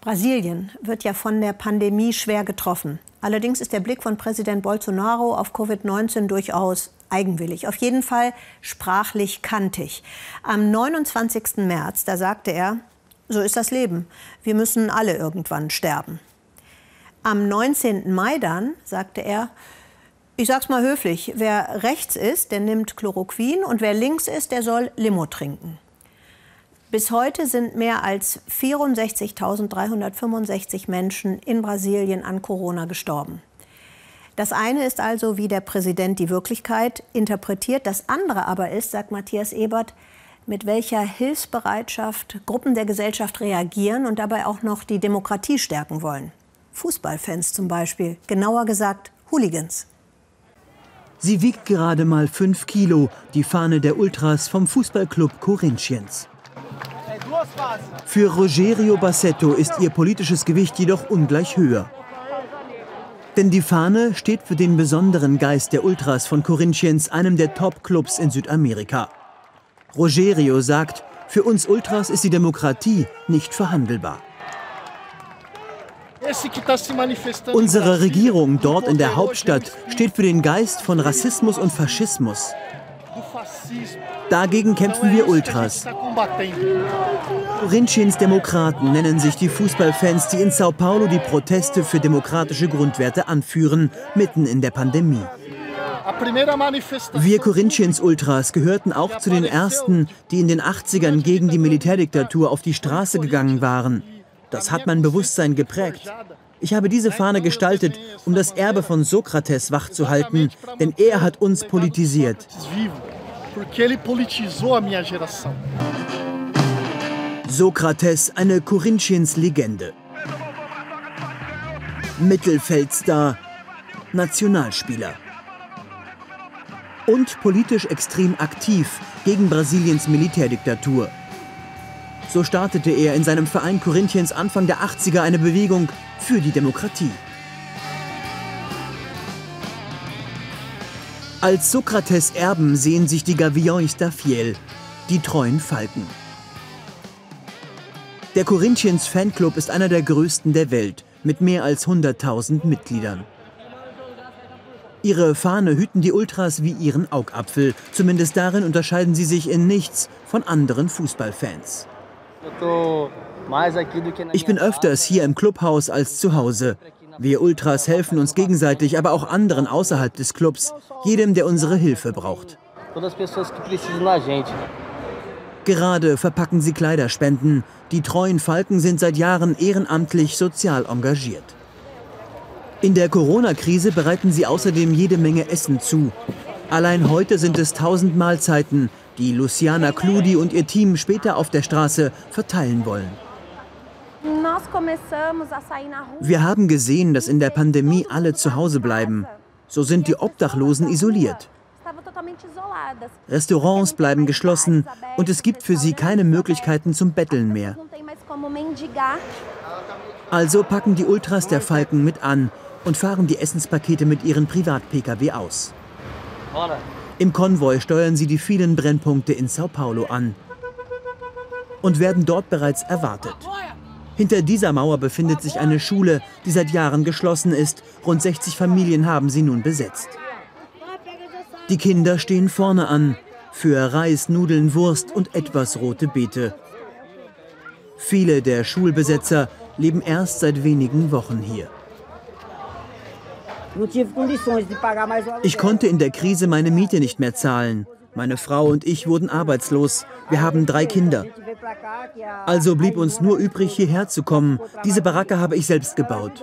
Brasilien wird ja von der Pandemie schwer getroffen. Allerdings ist der Blick von Präsident Bolsonaro auf Covid-19 durchaus eigenwillig, auf jeden Fall sprachlich kantig. Am 29. März, da sagte er, so ist das Leben, wir müssen alle irgendwann sterben. Am 19. Mai dann sagte er, ich sag's mal höflich, wer rechts ist, der nimmt Chloroquin und wer links ist, der soll Limo trinken. Bis heute sind mehr als 64.365 Menschen in Brasilien an Corona gestorben. Das eine ist also, wie der Präsident die Wirklichkeit interpretiert. Das andere aber ist, sagt Matthias Ebert, mit welcher Hilfsbereitschaft Gruppen der Gesellschaft reagieren und dabei auch noch die Demokratie stärken wollen. Fußballfans zum Beispiel, genauer gesagt Hooligans. Sie wiegt gerade mal fünf Kilo, die Fahne der Ultras vom Fußballclub Corinthians. Für Rogerio Bassetto ist ihr politisches Gewicht jedoch ungleich höher. Denn die Fahne steht für den besonderen Geist der Ultras von Corinthians, einem der Top-Clubs in Südamerika. Rogerio sagt, für uns Ultras ist die Demokratie nicht verhandelbar. Unsere Regierung dort in der Hauptstadt steht für den Geist von Rassismus und Faschismus. Dagegen kämpfen wir Ultras. Corinthians Demokraten nennen sich die Fußballfans, die in Sao Paulo die Proteste für demokratische Grundwerte anführen, mitten in der Pandemie. Wir Corinthians Ultras gehörten auch zu den ersten, die in den 80ern gegen die Militärdiktatur auf die Straße gegangen waren. Das hat mein Bewusstsein geprägt. Ich habe diese Fahne gestaltet, um das Erbe von Sokrates wachzuhalten, denn er hat uns politisiert. Sokrates, eine Corinthians-Legende. Mittelfeldstar, Nationalspieler. Und politisch extrem aktiv gegen Brasiliens Militärdiktatur. So startete er in seinem Verein Corinthians Anfang der 80er eine Bewegung für die Demokratie. Als Sokrates Erben sehen sich die Gaviões da Fiel, die treuen Falken. Der Corinthians Fanclub ist einer der größten der Welt, mit mehr als 100.000 Mitgliedern. Ihre Fahne hüten die Ultras wie ihren Augapfel. Zumindest darin unterscheiden sie sich in nichts von anderen Fußballfans. Ich bin öfters hier im Clubhaus als zu Hause. Wir Ultras helfen uns gegenseitig, aber auch anderen außerhalb des Clubs, jedem, der unsere Hilfe braucht. Gerade verpacken sie Kleiderspenden. Die treuen Falken sind seit Jahren ehrenamtlich sozial engagiert. In der Corona-Krise bereiten sie außerdem jede Menge Essen zu. Allein heute sind es tausend Mahlzeiten, die Luciana Cludi und ihr Team später auf der Straße verteilen wollen. Wir haben gesehen, dass in der Pandemie alle zu Hause bleiben. So sind die Obdachlosen isoliert. Restaurants bleiben geschlossen und es gibt für sie keine Möglichkeiten zum Betteln mehr. Also packen die Ultras der Falken mit an und fahren die Essenspakete mit ihren Privat-Pkw aus. Im Konvoi steuern sie die vielen Brennpunkte in Sao Paulo an und werden dort bereits erwartet. Hinter dieser Mauer befindet sich eine Schule, die seit Jahren geschlossen ist. Rund 60 Familien haben sie nun besetzt. Die Kinder stehen vorne an, für Reis, Nudeln, Wurst und etwas rote Beete. Viele der Schulbesetzer leben erst seit wenigen Wochen hier. Ich konnte in der Krise meine Miete nicht mehr zahlen. Meine Frau und ich wurden arbeitslos. Wir haben drei Kinder. Also blieb uns nur übrig, hierher zu kommen. Diese Baracke habe ich selbst gebaut.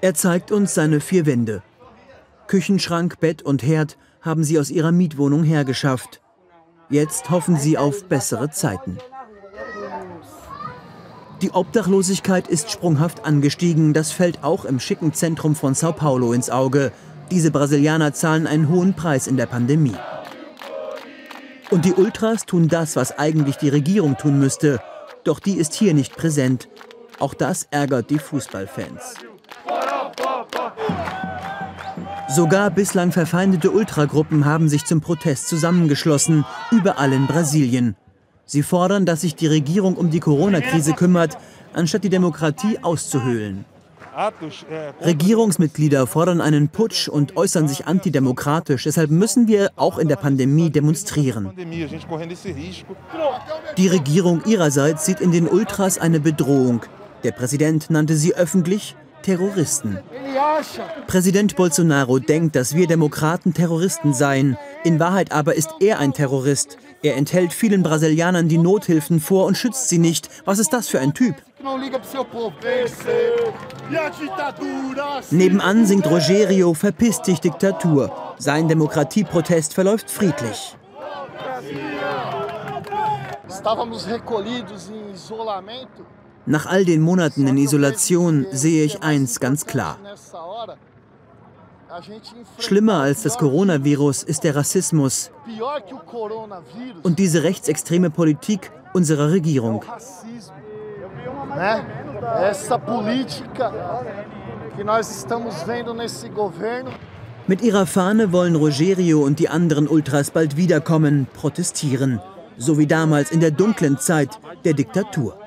Er zeigt uns seine vier Wände. Küchenschrank, Bett und Herd haben sie aus ihrer Mietwohnung hergeschafft. Jetzt hoffen sie auf bessere Zeiten. Die Obdachlosigkeit ist sprunghaft angestiegen. Das fällt auch im schicken Zentrum von Sao Paulo ins Auge. Diese Brasilianer zahlen einen hohen Preis in der Pandemie. Und die Ultras tun das, was eigentlich die Regierung tun müsste. Doch die ist hier nicht präsent. Auch das ärgert die Fußballfans. Sogar bislang verfeindete Ultragruppen haben sich zum Protest zusammengeschlossen, überall in Brasilien. Sie fordern, dass sich die Regierung um die Corona-Krise kümmert, anstatt die Demokratie auszuhöhlen. Regierungsmitglieder fordern einen Putsch und äußern sich antidemokratisch. Deshalb müssen wir auch in der Pandemie demonstrieren. Die Regierung ihrerseits sieht in den Ultras eine Bedrohung. Der Präsident nannte sie öffentlich Terroristen. Präsident Bolsonaro denkt, dass wir Demokraten Terroristen seien. In Wahrheit aber ist er ein Terrorist. Er enthält vielen Brasilianern die Nothilfen vor und schützt sie nicht. Was ist das für ein Typ? Nebenan singt Rogerio Verpiss dich Diktatur. Sein Demokratieprotest verläuft friedlich. Nach all den Monaten in Isolation sehe ich eins ganz klar. Schlimmer als das Coronavirus ist der Rassismus und diese rechtsextreme Politik unserer Regierung. Mit ihrer Fahne wollen Rogerio und die anderen Ultras bald wiederkommen, protestieren, so wie damals in der dunklen Zeit der Diktatur.